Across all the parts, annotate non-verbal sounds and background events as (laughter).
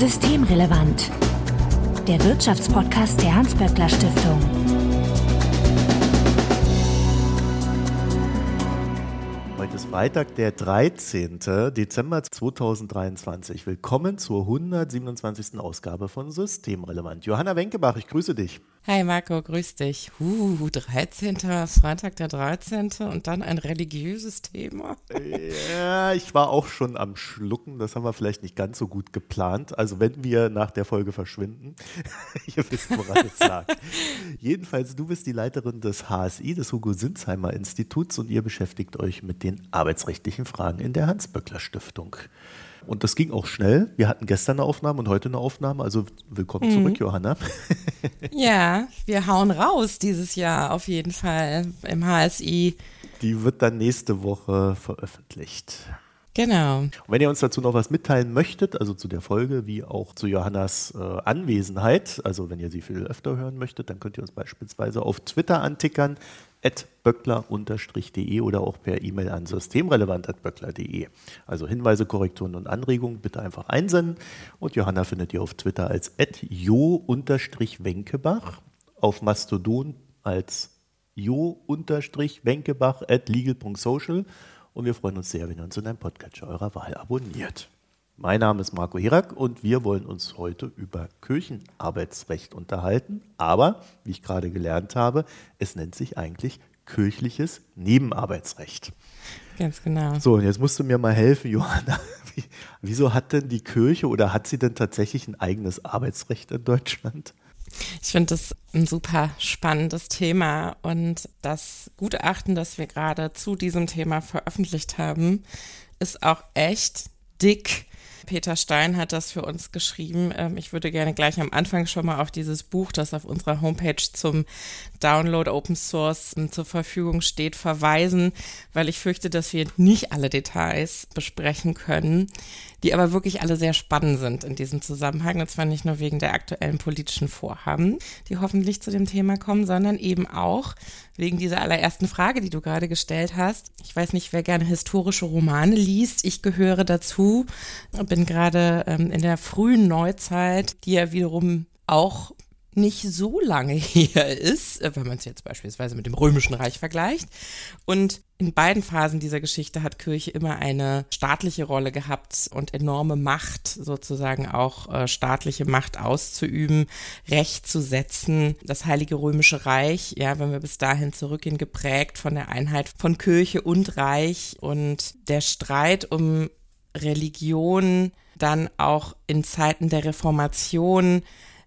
Systemrelevant. Der Wirtschaftspodcast der Hans-Böckler Stiftung. Heute ist Freitag, der 13. Dezember 2023. Willkommen zur 127. Ausgabe von Systemrelevant. Johanna Wenkebach, ich grüße dich. Hi Marco, grüß dich. Uh, 13. Freitag der 13. und dann ein religiöses Thema. Ja, ich war auch schon am Schlucken. Das haben wir vielleicht nicht ganz so gut geplant. Also wenn wir nach der Folge verschwinden, (laughs) ihr wisst, woran es lag. Jedenfalls, du bist die Leiterin des HSI, des Hugo Sinsheimer Instituts und ihr beschäftigt euch mit den arbeitsrechtlichen Fragen in der Hans-Böckler Stiftung. Und das ging auch schnell. Wir hatten gestern eine Aufnahme und heute eine Aufnahme. Also willkommen mhm. zurück, Johanna. (laughs) ja, wir hauen raus dieses Jahr auf jeden Fall im HSI. Die wird dann nächste Woche veröffentlicht. Genau. Und wenn ihr uns dazu noch was mitteilen möchtet, also zu der Folge, wie auch zu Johannas äh, Anwesenheit, also wenn ihr sie viel öfter hören möchtet, dann könnt ihr uns beispielsweise auf Twitter antickern böckler-de oder auch per E-Mail an systemrelevant.böckler.de. Also Hinweise, Korrekturen und Anregungen bitte einfach einsenden. Und Johanna findet ihr auf Twitter als jo-wenkebach, auf Mastodon als jo-wenkebach at legal.social. Und wir freuen uns sehr, wenn ihr uns in einem Podcatcher eurer Wahl abonniert. Mein Name ist Marco Hirak und wir wollen uns heute über Kirchenarbeitsrecht unterhalten. Aber, wie ich gerade gelernt habe, es nennt sich eigentlich kirchliches Nebenarbeitsrecht. Ganz genau. So, und jetzt musst du mir mal helfen, (laughs) Johanna. Wie, wieso hat denn die Kirche oder hat sie denn tatsächlich ein eigenes Arbeitsrecht in Deutschland? Ich finde das ein super spannendes Thema und das Gutachten, das wir gerade zu diesem Thema veröffentlicht haben, ist auch echt dick Peter Stein hat das für uns geschrieben. Ähm, ich würde gerne gleich am Anfang schon mal auf dieses Buch, das auf unserer Homepage zum Download Open Source zur Verfügung steht, verweisen, weil ich fürchte, dass wir nicht alle Details besprechen können die aber wirklich alle sehr spannend sind in diesem Zusammenhang. Und zwar nicht nur wegen der aktuellen politischen Vorhaben, die hoffentlich zu dem Thema kommen, sondern eben auch wegen dieser allerersten Frage, die du gerade gestellt hast. Ich weiß nicht, wer gerne historische Romane liest. Ich gehöre dazu, bin gerade ähm, in der frühen Neuzeit, die ja wiederum auch nicht so lange (laughs) her ist, äh, wenn man es jetzt beispielsweise mit dem Römischen Reich vergleicht. Und in beiden Phasen dieser Geschichte hat Kirche immer eine staatliche Rolle gehabt und enorme Macht, sozusagen auch äh, staatliche Macht auszuüben, Recht zu setzen. Das Heilige Römische Reich, ja, wenn wir bis dahin zurückgehen, geprägt von der Einheit von Kirche und Reich und der Streit um Religion dann auch in Zeiten der Reformation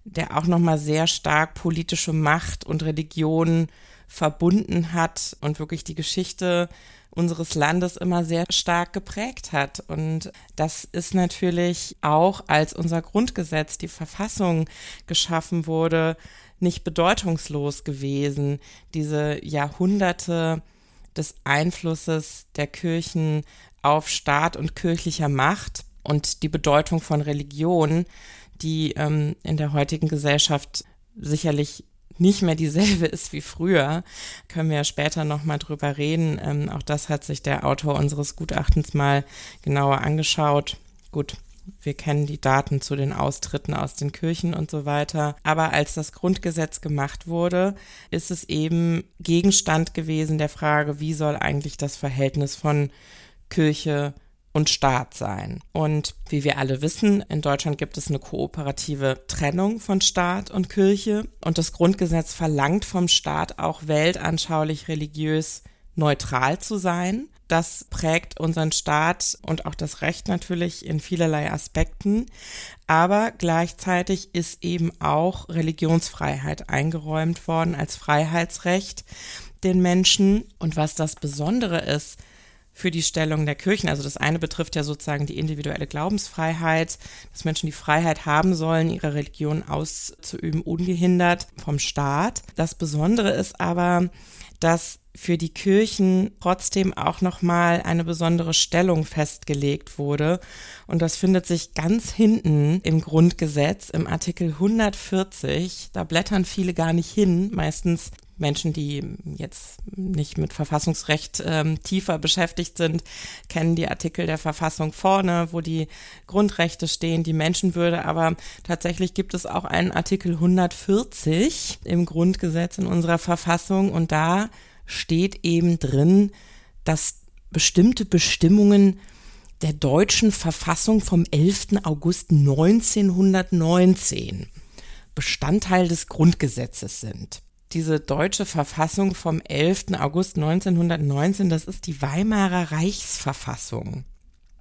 der auch nochmal sehr stark politische Macht und Religion verbunden hat und wirklich die Geschichte unseres Landes immer sehr stark geprägt hat. Und das ist natürlich auch, als unser Grundgesetz, die Verfassung geschaffen wurde, nicht bedeutungslos gewesen. Diese Jahrhunderte des Einflusses der Kirchen auf Staat und kirchlicher Macht und die Bedeutung von Religion die ähm, in der heutigen Gesellschaft sicherlich nicht mehr dieselbe (laughs) ist wie früher, können wir ja später nochmal drüber reden. Ähm, auch das hat sich der Autor unseres Gutachtens mal genauer angeschaut. Gut, wir kennen die Daten zu den Austritten aus den Kirchen und so weiter. Aber als das Grundgesetz gemacht wurde, ist es eben Gegenstand gewesen der Frage, wie soll eigentlich das Verhältnis von Kirche und Staat sein. Und wie wir alle wissen, in Deutschland gibt es eine kooperative Trennung von Staat und Kirche und das Grundgesetz verlangt vom Staat auch weltanschaulich religiös neutral zu sein. Das prägt unseren Staat und auch das Recht natürlich in vielerlei Aspekten. Aber gleichzeitig ist eben auch Religionsfreiheit eingeräumt worden als Freiheitsrecht den Menschen. Und was das Besondere ist, für die Stellung der Kirchen. Also das eine betrifft ja sozusagen die individuelle Glaubensfreiheit, dass Menschen die Freiheit haben sollen, ihre Religion auszuüben, ungehindert vom Staat. Das Besondere ist aber, dass für die Kirchen trotzdem auch nochmal eine besondere Stellung festgelegt wurde. Und das findet sich ganz hinten im Grundgesetz, im Artikel 140. Da blättern viele gar nicht hin. Meistens Menschen, die jetzt nicht mit Verfassungsrecht ähm, tiefer beschäftigt sind, kennen die Artikel der Verfassung vorne, wo die Grundrechte stehen, die Menschenwürde. Aber tatsächlich gibt es auch einen Artikel 140 im Grundgesetz in unserer Verfassung und da steht eben drin, dass bestimmte Bestimmungen der deutschen Verfassung vom 11. August 1919 Bestandteil des Grundgesetzes sind diese deutsche Verfassung vom 11. August 1919, das ist die Weimarer Reichsverfassung.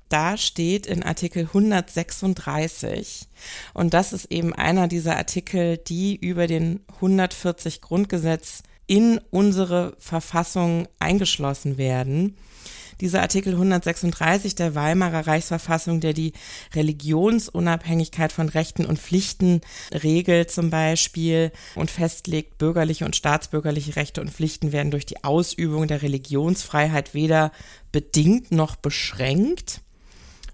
Da steht in Artikel 136, und das ist eben einer dieser Artikel, die über den 140 Grundgesetz in unsere Verfassung eingeschlossen werden dieser Artikel 136 der Weimarer Reichsverfassung, der die Religionsunabhängigkeit von Rechten und Pflichten regelt zum Beispiel und festlegt, bürgerliche und staatsbürgerliche Rechte und Pflichten werden durch die Ausübung der Religionsfreiheit weder bedingt noch beschränkt.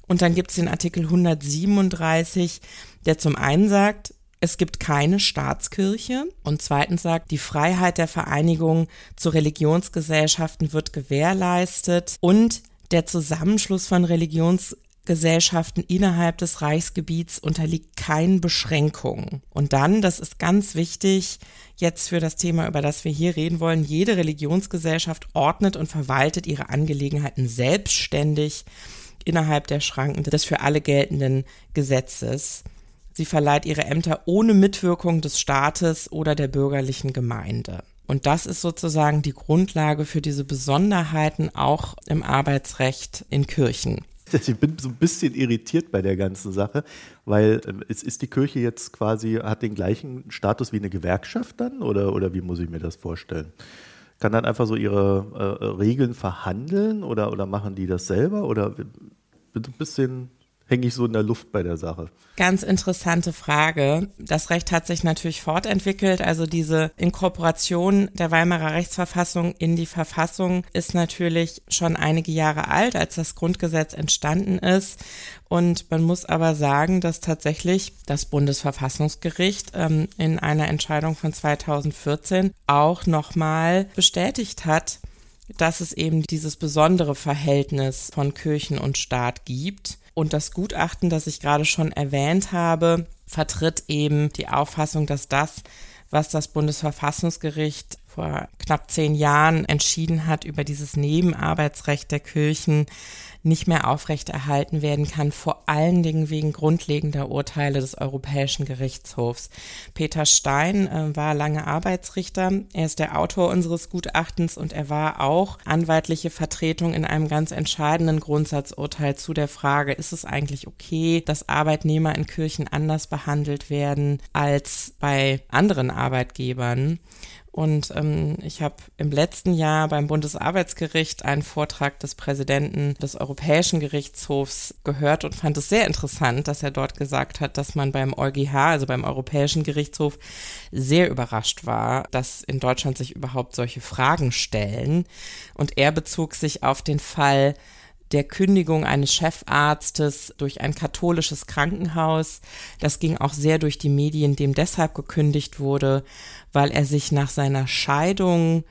Und dann gibt es den Artikel 137, der zum einen sagt, es gibt keine Staatskirche. Und zweitens sagt, die Freiheit der Vereinigung zu Religionsgesellschaften wird gewährleistet und der Zusammenschluss von Religionsgesellschaften innerhalb des Reichsgebiets unterliegt keinen Beschränkungen. Und dann, das ist ganz wichtig, jetzt für das Thema, über das wir hier reden wollen, jede Religionsgesellschaft ordnet und verwaltet ihre Angelegenheiten selbstständig innerhalb der Schranken des für alle geltenden Gesetzes. Sie verleiht ihre Ämter ohne Mitwirkung des Staates oder der bürgerlichen Gemeinde. Und das ist sozusagen die Grundlage für diese Besonderheiten auch im Arbeitsrecht in Kirchen. (laughs) Ich bin so ein bisschen irritiert bei der ganzen Sache, weil ähm, es ist die Kirche jetzt quasi, hat den gleichen Status wie eine Gewerkschaft dann oder, oder wie muss ich mir das vorstellen? Kann dann einfach so ihre äh, Regeln verhandeln oder, oder machen die das selber oder bin ein bisschen hänge ich so in der Luft bei der Sache? Ganz interessante Frage. Das Recht hat sich natürlich fortentwickelt. Also diese Inkorporation der Weimarer Rechtsverfassung in die Verfassung ist natürlich schon einige Jahre alt, als das Grundgesetz entstanden ist. Und man muss aber sagen, dass tatsächlich das Bundesverfassungsgericht ähm, in einer Entscheidung von 2014 auch nochmal bestätigt hat, dass es eben dieses besondere Verhältnis von Kirchen und Staat gibt und das Gutachten, das ich gerade schon erwähnt habe, vertritt eben die Auffassung, dass das, was das Bundesverfassungsgericht vor knapp zehn Jahren entschieden hat über dieses Nebenarbeitsrecht der Kirchen, nicht mehr aufrechterhalten werden kann, vor allen Dingen wegen grundlegender Urteile des Europäischen Gerichtshofs. Peter Stein äh, war lange Arbeitsrichter. Er ist der Autor unseres Gutachtens und er war auch anwaltliche Vertretung in einem ganz entscheidenden Grundsatzurteil zu der Frage, ist es eigentlich okay, dass Arbeitnehmer in Kirchen anders behandelt werden als bei anderen Arbeitgebern? Und ähm, ich habe im letzten Jahr beim Bundesarbeitsgericht einen Vortrag des Präsidenten des Europäischen Gerichtshofs gehört und fand es sehr interessant, dass er dort gesagt hat, dass man beim EuGH, also beim Europäischen Gerichtshof, sehr überrascht war, dass in Deutschland sich überhaupt solche Fragen stellen. Und er bezog sich auf den Fall der Kündigung eines Chefarztes durch ein katholisches Krankenhaus. Das ging auch sehr durch die Medien, dem deshalb gekündigt wurde, weil er sich nach seiner Scheidung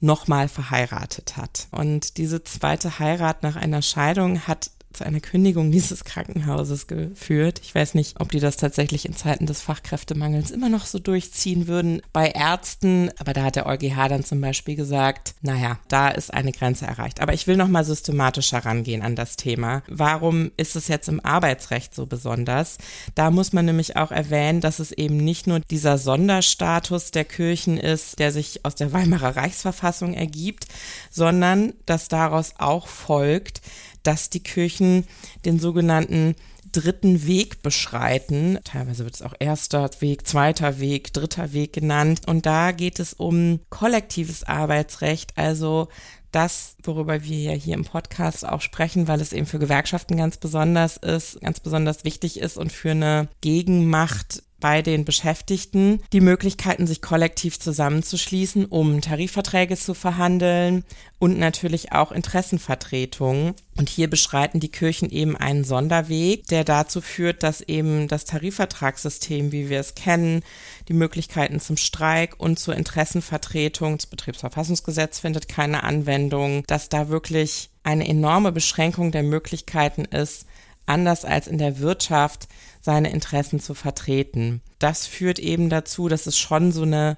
nochmal verheiratet hat. Und diese zweite Heirat nach einer Scheidung hat zu einer Kündigung dieses Krankenhauses geführt. Ich weiß nicht, ob die das tatsächlich in Zeiten des Fachkräftemangels immer noch so durchziehen würden bei Ärzten, aber da hat der EuGH dann zum Beispiel gesagt, naja, da ist eine Grenze erreicht. Aber ich will noch mal systematisch herangehen an das Thema. Warum ist es jetzt im Arbeitsrecht so besonders? Da muss man nämlich auch erwähnen, dass es eben nicht nur dieser Sonderstatus der Kirchen ist, der sich aus der Weimarer Reichsverfassung ergibt, sondern dass daraus auch folgt, dass die Kirchen den sogenannten dritten Weg beschreiten. Teilweise wird es auch erster Weg, zweiter Weg, dritter Weg genannt. Und da geht es um kollektives Arbeitsrecht, also das, worüber wir ja hier im Podcast auch sprechen, weil es eben für Gewerkschaften ganz besonders ist, ganz besonders wichtig ist und für eine Gegenmacht bei den Beschäftigten die Möglichkeiten, sich kollektiv zusammenzuschließen, um Tarifverträge zu verhandeln und natürlich auch Interessenvertretungen. Und hier beschreiten die Kirchen eben einen Sonderweg, der dazu führt, dass eben das Tarifvertragssystem, wie wir es kennen, die Möglichkeiten zum Streik und zur Interessenvertretung, das Betriebsverfassungsgesetz findet keine Anwendung, dass da wirklich eine enorme Beschränkung der Möglichkeiten ist, anders als in der Wirtschaft seine Interessen zu vertreten. Das führt eben dazu, dass es schon so eine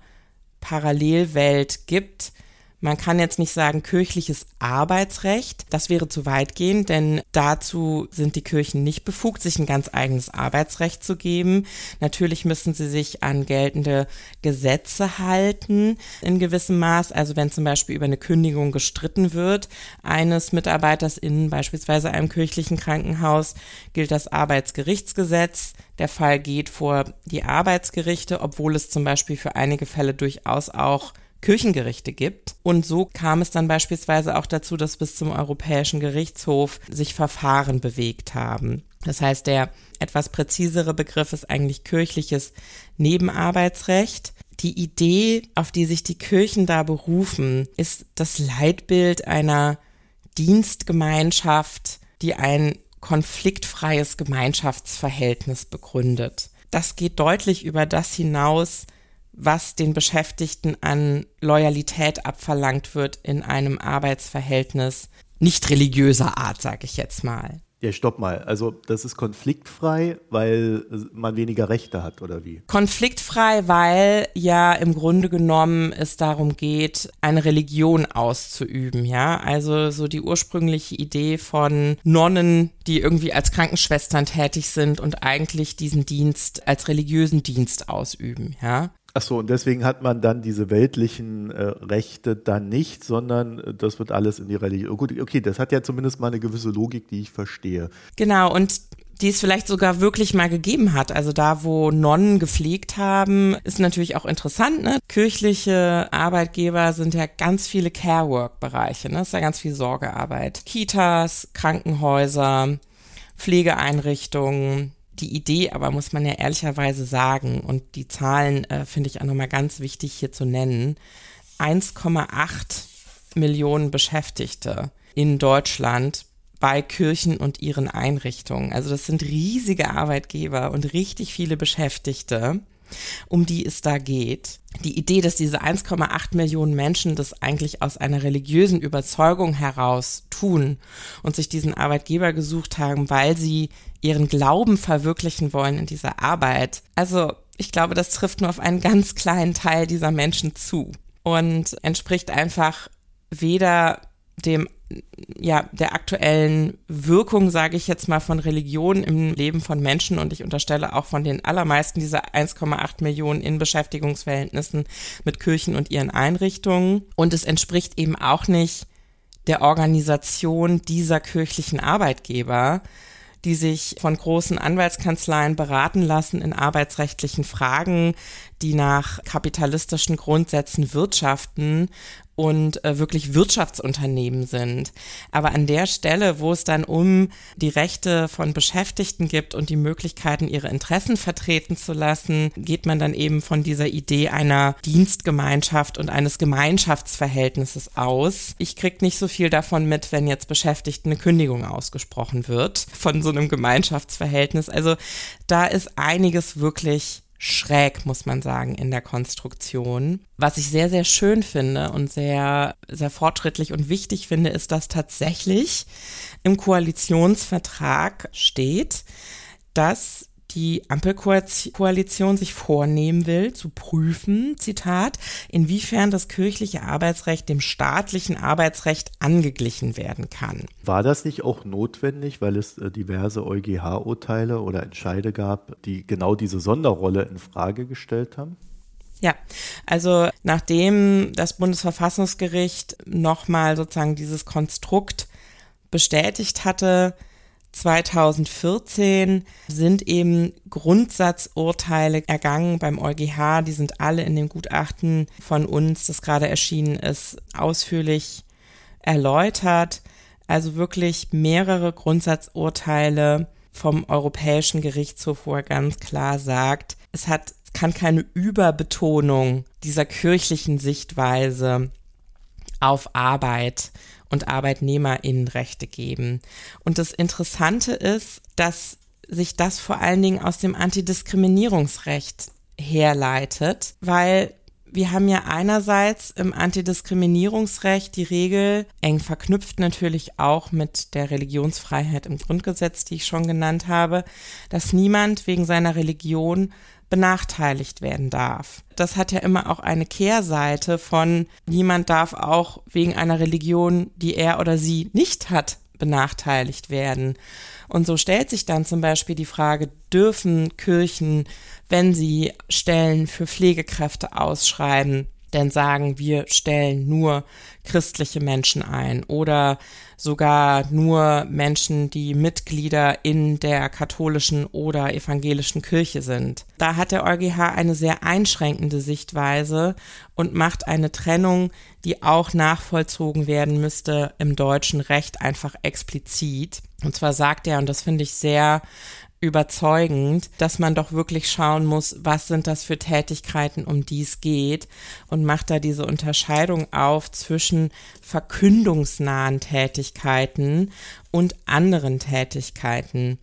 Parallelwelt gibt, man kann jetzt nicht sagen kirchliches Arbeitsrecht, das wäre zu weit gehen, denn dazu sind die Kirchen nicht befugt, sich ein ganz eigenes Arbeitsrecht zu geben. Natürlich müssen sie sich an geltende Gesetze halten in gewissem Maß. Also wenn zum Beispiel über eine Kündigung gestritten wird eines Mitarbeiters in beispielsweise einem kirchlichen Krankenhaus, gilt das Arbeitsgerichtsgesetz. Der Fall geht vor die Arbeitsgerichte, obwohl es zum Beispiel für einige Fälle durchaus auch Kirchengerichte gibt. Und so kam es dann beispielsweise auch dazu, dass bis zum Europäischen Gerichtshof sich Verfahren bewegt haben. Das heißt, der etwas präzisere Begriff ist eigentlich kirchliches Nebenarbeitsrecht. Die Idee, auf die sich die Kirchen da berufen, ist das Leitbild einer Dienstgemeinschaft, die ein konfliktfreies Gemeinschaftsverhältnis begründet. Das geht deutlich über das hinaus, was den Beschäftigten an Loyalität abverlangt wird in einem Arbeitsverhältnis nicht religiöser Art, sage ich jetzt mal. Ja, stopp mal. Also das ist konfliktfrei, weil man weniger Rechte hat, oder wie? Konfliktfrei, weil ja im Grunde genommen es darum geht, eine Religion auszuüben, ja. Also so die ursprüngliche Idee von Nonnen, die irgendwie als Krankenschwestern tätig sind und eigentlich diesen Dienst als religiösen Dienst ausüben, ja. Ach so, und deswegen hat man dann diese weltlichen äh, Rechte dann nicht, sondern äh, das wird alles in die Religion. Oh, gut, okay, das hat ja zumindest mal eine gewisse Logik, die ich verstehe. Genau, und die es vielleicht sogar wirklich mal gegeben hat. Also da, wo Nonnen gepflegt haben, ist natürlich auch interessant. Ne? Kirchliche Arbeitgeber sind ja ganz viele Care-Work-Bereiche. Ne? Das ist ja ganz viel Sorgearbeit. Kitas, Krankenhäuser, Pflegeeinrichtungen, die Idee aber, muss man ja ehrlicherweise sagen, und die Zahlen äh, finde ich auch nochmal ganz wichtig hier zu nennen, 1,8 Millionen Beschäftigte in Deutschland bei Kirchen und ihren Einrichtungen. Also das sind riesige Arbeitgeber und richtig viele Beschäftigte um die es da geht. Die Idee, dass diese 1,8 Millionen Menschen das eigentlich aus einer religiösen Überzeugung heraus tun und sich diesen Arbeitgeber gesucht haben, weil sie ihren Glauben verwirklichen wollen in dieser Arbeit. Also ich glaube, das trifft nur auf einen ganz kleinen Teil dieser Menschen zu und entspricht einfach weder dem ja, der aktuellen Wirkung, sage ich jetzt mal, von Religion im Leben von Menschen und ich unterstelle auch von den allermeisten dieser 1,8 Millionen in Beschäftigungsverhältnissen mit Kirchen und ihren Einrichtungen. Und es entspricht eben auch nicht der Organisation dieser kirchlichen Arbeitgeber, die sich von großen Anwaltskanzleien beraten lassen in arbeitsrechtlichen Fragen, die nach kapitalistischen Grundsätzen wirtschaften und äh, wirklich Wirtschaftsunternehmen sind. Aber an der Stelle, wo es dann um die Rechte von Beschäftigten gibt und die Möglichkeiten, ihre Interessen vertreten zu lassen, geht man dann eben von dieser Idee einer Dienstgemeinschaft und eines Gemeinschaftsverhältnisses aus. Ich krieg nicht so viel davon mit, wenn jetzt Beschäftigten eine Kündigung ausgesprochen wird von so einem Gemeinschaftsverhältnis. Also da ist einiges wirklich schräg, muss man sagen, in der Konstruktion. Was ich sehr, sehr schön finde und sehr, sehr fortschrittlich und wichtig finde, ist, dass tatsächlich im Koalitionsvertrag steht, dass die Ampelkoalition sich vornehmen will, zu prüfen, Zitat, inwiefern das kirchliche Arbeitsrecht dem staatlichen Arbeitsrecht angeglichen werden kann. War das nicht auch notwendig, weil es äh, diverse EuGH-Urteile oder Entscheide gab, die genau diese Sonderrolle in Frage gestellt haben? Ja, also nachdem das Bundesverfassungsgericht nochmal sozusagen dieses Konstrukt bestätigt hatte, 2014 sind eben Grundsatzurteile ergangen beim EuGH. Die sind alle in dem Gutachten von uns, das gerade erschienen ist, ausführlich erläutert. Also wirklich mehrere Grundsatzurteile, vom Europäischen Gerichtshof, wo er ganz klar sagt, es hat kann keine Überbetonung dieser kirchlichen Sichtweise auf Arbeit und Arbeitnehmerinnenrechte geben. Und das Interessante ist, dass sich das vor allen Dingen aus dem Antidiskriminierungsrecht herleitet, weil wir haben ja einerseits im Antidiskriminierungsrecht die Regel, eng verknüpft natürlich auch mit der Religionsfreiheit im Grundgesetz, die ich schon genannt habe, dass niemand wegen seiner Religion benachteiligt werden darf. Das hat ja immer auch eine Kehrseite von niemand darf auch wegen einer Religion, die er oder sie nicht hat, benachteiligt werden. Und so stellt sich dann zum Beispiel die Frage, dürfen Kirchen, wenn sie Stellen für Pflegekräfte ausschreiben, denn sagen, wir stellen nur christliche Menschen ein oder sogar nur Menschen, die Mitglieder in der katholischen oder evangelischen Kirche sind. Da hat der EuGH eine sehr einschränkende Sichtweise und macht eine Trennung, die auch nachvollzogen werden müsste im deutschen Recht einfach explizit. Und zwar sagt er, und das finde ich sehr überzeugend, dass man doch wirklich schauen muss, was sind das für Tätigkeiten, um die es geht und macht da diese Unterscheidung auf zwischen verkündungsnahen Tätigkeiten und anderen Tätigkeiten.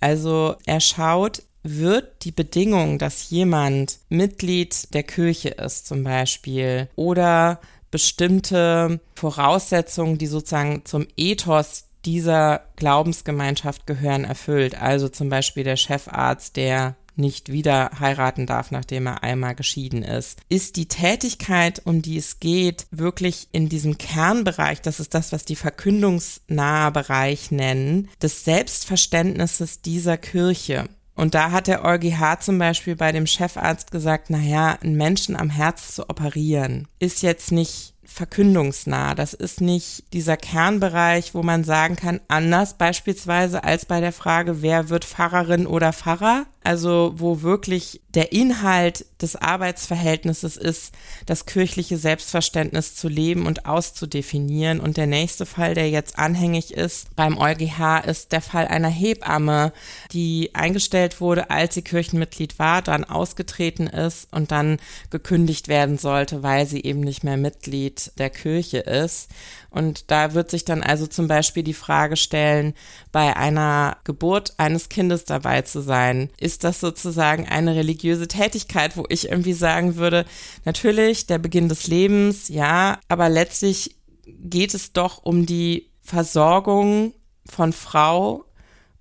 Also er schaut, wird die Bedingung, dass jemand Mitglied der Kirche ist zum Beispiel oder bestimmte Voraussetzungen, die sozusagen zum Ethos dieser Glaubensgemeinschaft gehören, erfüllt. Also zum Beispiel der Chefarzt, der nicht wieder heiraten darf, nachdem er einmal geschieden ist. Ist die Tätigkeit, um die es geht, wirklich in diesem Kernbereich, das ist das, was die verkündungsnahe Bereich nennen, des Selbstverständnisses dieser Kirche. Und da hat der EuGH zum Beispiel bei dem Chefarzt gesagt, naja, einen Menschen am Herz zu operieren, ist jetzt nicht verkündungsnah. Das ist nicht dieser Kernbereich, wo man sagen kann, anders beispielsweise als bei der Frage, wer wird Pfarrerin oder Pfarrer, also wo wirklich der Inhalt des Arbeitsverhältnisses ist, das kirchliche Selbstverständnis zu leben und auszudefinieren. Und der nächste Fall, der jetzt anhängig ist beim EuGH, ist der Fall einer Hebamme, die eingestellt wurde, als sie Kirchenmitglied war, dann ausgetreten ist und dann gekündigt werden sollte, weil sie eben nicht mehr Mitglied der Kirche ist. Und da wird sich dann also zum Beispiel die Frage stellen, bei einer Geburt eines Kindes dabei zu sein, ist das sozusagen eine religiöse Tätigkeit, wo ich irgendwie sagen würde, natürlich der Beginn des Lebens, ja, aber letztlich geht es doch um die Versorgung von Frau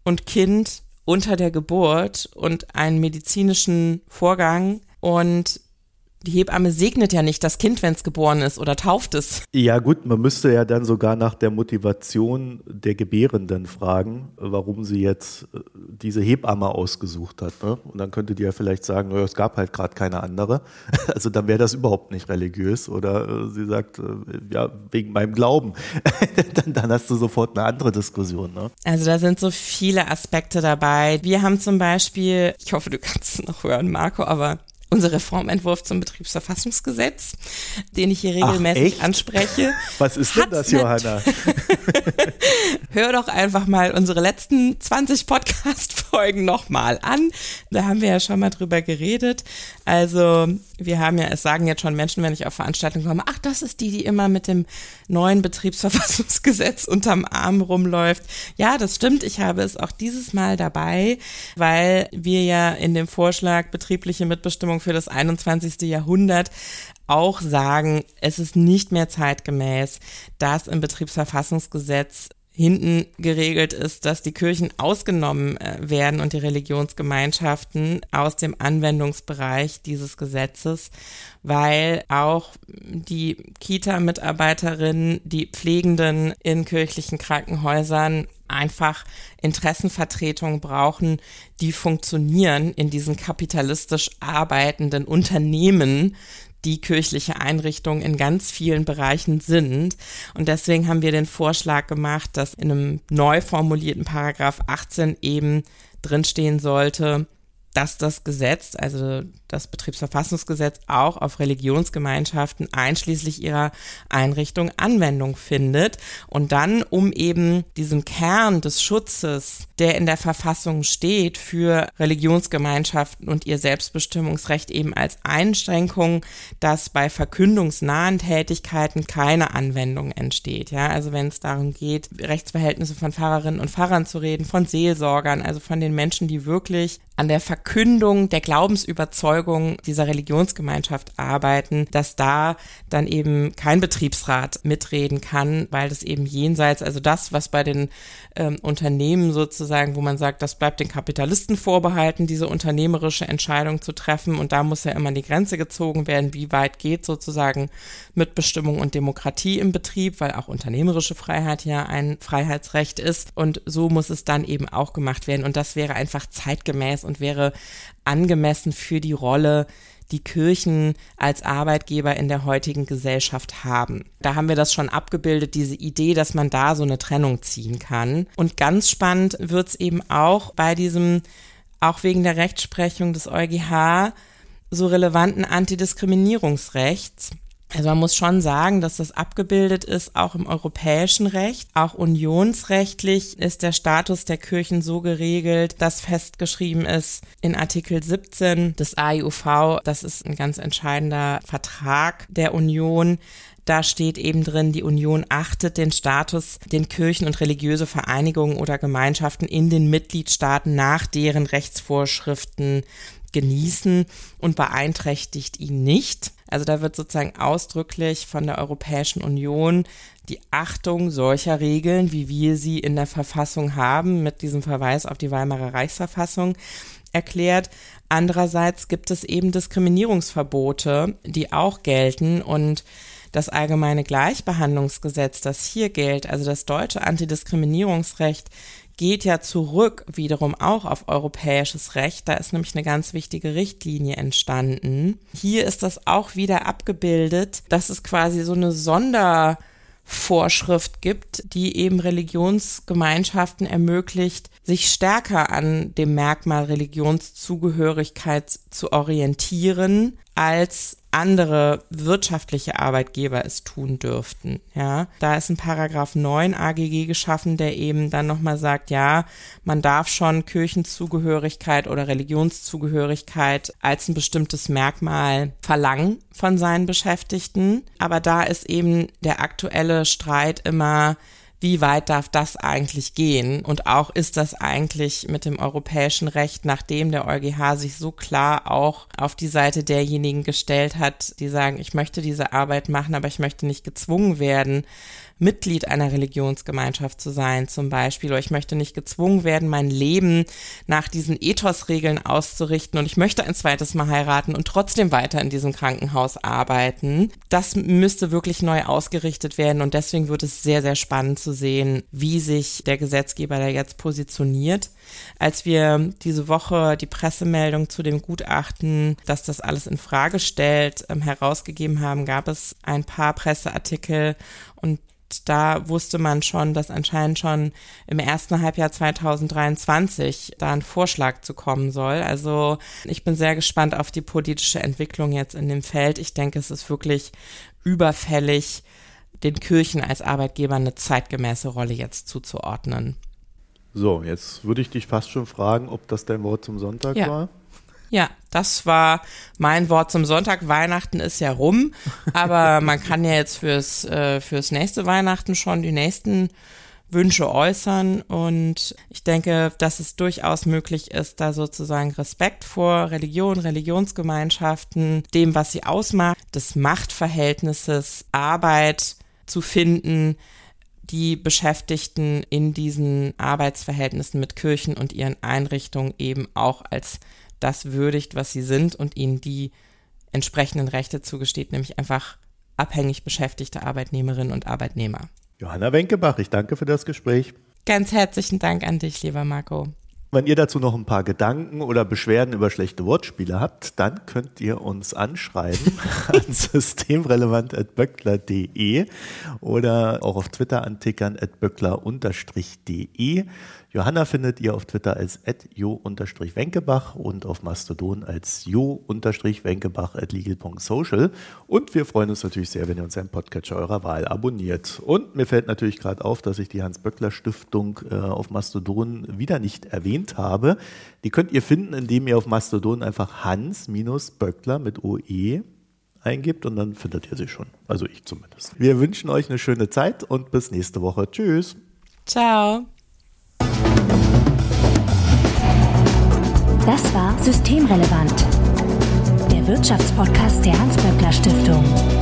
und Kind unter der Geburt und einen medizinischen Vorgang. Und die Hebamme segnet ja nicht das Kind, wenn es geboren ist oder tauft es. Ja gut, man müsste ja dann sogar nach der Motivation der Gebärenden fragen, warum sie jetzt äh, diese Hebamme ausgesucht hat. Ne? Und dann könnte die ja vielleicht sagen, naja, es gab halt gerade keine andere. (laughs) Also dann wäre das überhaupt nicht religiös. Oder äh, sie sagt, äh, ja, wegen meinem Glauben. (laughs) dann, dann, hast du sofort eine andere Diskussion. Ne? Also da sind so viele Aspekte dabei. Wir haben zum Beispiel, ich hoffe, du kannst es noch hören, Marco, aber unser Reformentwurf zum Betriebsverfassungsgesetz, den ich hier regelmäßig Ach, anspreche. (laughs) Was ist denn das, Johanna? (laughs) Hör doch einfach mal unsere letzten 20 Podcast-Folgen nochmal an. Da haben wir ja schon mal drüber geredet. Also, wir haben ja, es sagen jetzt schon Menschen, wenn ich auf Veranstaltungen komme, ach, das ist die, die immer mit dem neuen Betriebsverfassungsgesetz (laughs) unterm Arm rumläuft. Ja, das stimmt. Ich habe es auch dieses Mal dabei, weil wir ja in dem Vorschlag betriebliche Mitbestimmung für das 21. Jahrhundert auch sagen, es ist nicht mehr zeitgemäß, dass im Betriebsverfassungsgesetz hinten geregelt ist, dass die Kirchen ausgenommen äh, werden und die Religionsgemeinschaften aus dem Anwendungsbereich dieses Gesetzes, weil auch die Kita-Mitarbeiterinnen, die Pflegenden in kirchlichen Krankenhäusern einfach Interessenvertretungen brauchen, die funktionieren in diesen kapitalistisch arbeitenden Unternehmen, die kirchliche Einrichtungen in ganz vielen Bereichen sind. Und deswegen haben wir den Vorschlag gemacht, dass in einem neu formulierten Paragraph 18 eben drinstehen sollte, dass das Gesetz, also das Betriebsverfassungsgesetz auch auf Religionsgemeinschaften einschließlich ihrer Einrichtung Anwendung findet. Und dann, um eben diesen Kern des Schutzes, der in der Verfassung steht, für Religionsgemeinschaften und ihr Selbstbestimmungsrecht eben als Einschränkung, dass bei verkündungsnahen Tätigkeiten keine Anwendung entsteht. Ja, also wenn es darum geht, Rechtsverhältnisse von Pfarrerinnen und Pfarrern zu reden, von Seelsorgern, also von den Menschen, die wirklich an der Verkündung der Glaubensüberzeugung dieser Religionsgemeinschaft arbeiten, dass da dann eben kein Betriebsrat mitreden kann, weil das eben jenseits, also das, was bei den ähm, Unternehmen sozusagen, wo man sagt, das bleibt den Kapitalisten vorbehalten, diese unternehmerische Entscheidung zu treffen. Und da muss ja immer die Grenze gezogen werden, wie weit geht sozusagen Mitbestimmung und Demokratie im Betrieb, weil auch unternehmerische Freiheit ja ein Freiheitsrecht ist. Und so muss es dann eben auch gemacht werden. Und das wäre einfach zeitgemäß und wäre angemessen für die Rolle, die Kirchen als Arbeitgeber in der heutigen Gesellschaft haben. Da haben wir das schon abgebildet, diese Idee, dass man da so eine Trennung ziehen kann. Und ganz spannend wird es eben auch bei diesem, auch wegen der Rechtsprechung des EuGH, so relevanten Antidiskriminierungsrechts. Also man muss schon sagen, dass das abgebildet ist, auch im europäischen Recht. Auch unionsrechtlich ist der Status der Kirchen so geregelt, dass festgeschrieben ist in Artikel 17 des AIUV, das ist ein ganz entscheidender Vertrag der Union, da steht eben drin, die Union achtet den Status, den Kirchen und religiöse Vereinigungen oder Gemeinschaften in den Mitgliedstaaten nach deren Rechtsvorschriften genießen und beeinträchtigt ihn nicht. Also da wird sozusagen ausdrücklich von der Europäischen Union die Achtung solcher Regeln, wie wir sie in der Verfassung haben, mit diesem Verweis auf die Weimarer Reichsverfassung erklärt. Andererseits gibt es eben Diskriminierungsverbote, die auch gelten und das allgemeine Gleichbehandlungsgesetz, das hier gilt, also das deutsche Antidiskriminierungsrecht, geht ja zurück wiederum auch auf europäisches Recht. Da ist nämlich eine ganz wichtige Richtlinie entstanden. Hier ist das auch wieder abgebildet, dass es quasi so eine Sondervorschrift gibt, die eben Religionsgemeinschaften ermöglicht, sich stärker an dem Merkmal Religionszugehörigkeit zu orientieren, als andere wirtschaftliche Arbeitgeber es tun dürften. Ja, da ist ein Paragraph 9 AGG geschaffen, der eben dann nochmal sagt, ja, man darf schon Kirchenzugehörigkeit oder Religionszugehörigkeit als ein bestimmtes Merkmal verlangen von seinen Beschäftigten. Aber da ist eben der aktuelle Streit immer, wie weit darf das eigentlich gehen? Und auch ist das eigentlich mit dem europäischen Recht, nachdem der EuGH sich so klar auch auf die Seite derjenigen gestellt hat, die sagen, ich möchte diese Arbeit machen, aber ich möchte nicht gezwungen werden, Mitglied einer Religionsgemeinschaft zu sein, zum Beispiel, oder ich möchte nicht gezwungen werden, mein Leben nach diesen Ethosregeln auszurichten und ich möchte ein zweites Mal heiraten und trotzdem weiter in diesem Krankenhaus arbeiten. Das müsste wirklich neu ausgerichtet werden und deswegen wird es sehr, sehr spannend zu sehen, wie sich der Gesetzgeber da jetzt positioniert. Als wir diese Woche die Pressemeldung zu dem Gutachten, dass das alles in Frage stellt, ähm, herausgegeben haben, gab es ein paar Presseartikel und da wusste man schon, dass anscheinend schon im ersten Halbjahr 2023 da ein Vorschlag zu kommen soll. Also ich bin sehr gespannt auf die politische Entwicklung jetzt in dem Feld. Ich denke, es ist wirklich überfällig, den Kirchen als Arbeitgeber eine zeitgemäße Rolle jetzt zuzuordnen. So, jetzt würde ich dich fast schon fragen, ob das dein Wort zum Sonntag ja. war. Ja, das war mein Wort zum Sonntag. Weihnachten ist ja rum, (laughs) aber man kann ja jetzt fürs, äh, fürs nächste Weihnachten schon die nächsten Wünsche äußern und ich denke, dass es durchaus möglich ist, da sozusagen Respekt vor Religion, Religionsgemeinschaften, dem, was sie ausmacht, des Machtverhältnisses, Arbeit zu finden, die Beschäftigten in diesen Arbeitsverhältnissen mit Kirchen und ihren Einrichtungen eben auch als das würdigt, was sie sind und ihnen die entsprechenden Rechte zugesteht, nämlich einfach abhängig beschäftigte Arbeitnehmerinnen und Arbeitnehmer. Johanna Wenkebach, ich danke für das Gespräch. Ganz herzlichen Dank an dich, lieber Marco. Wenn ihr dazu noch ein paar Gedanken oder Beschwerden über schlechte Wortspiele habt, dann könnt ihr uns anschreiben (laughs) an systemrelevant.böckler.de oder auch auf Twitter antickern at böckler-de. Johanna findet ihr auf Twitter als jo-wenkebach und auf Mastodon als jo-wenkebach at legal.social. Und wir freuen uns natürlich sehr, wenn ihr uns einen Podcatcher eurer Wahl abonniert. Und mir fällt natürlich gerade auf, dass ich die Hans-Böckler-Stiftung äh, auf Mastodon wieder nicht erwähnt habe. Die könnt ihr finden, indem ihr auf Mastodon einfach Hans-Böckler mit OE eingibt und dann findet ihr sie schon. Also ich zumindest. Wir wünschen euch eine schöne Zeit und bis nächste Woche. Tschüss. Ciao. Das war Systemrelevant, der Wirtschaftspodcast der Hans-Böckler Stiftung.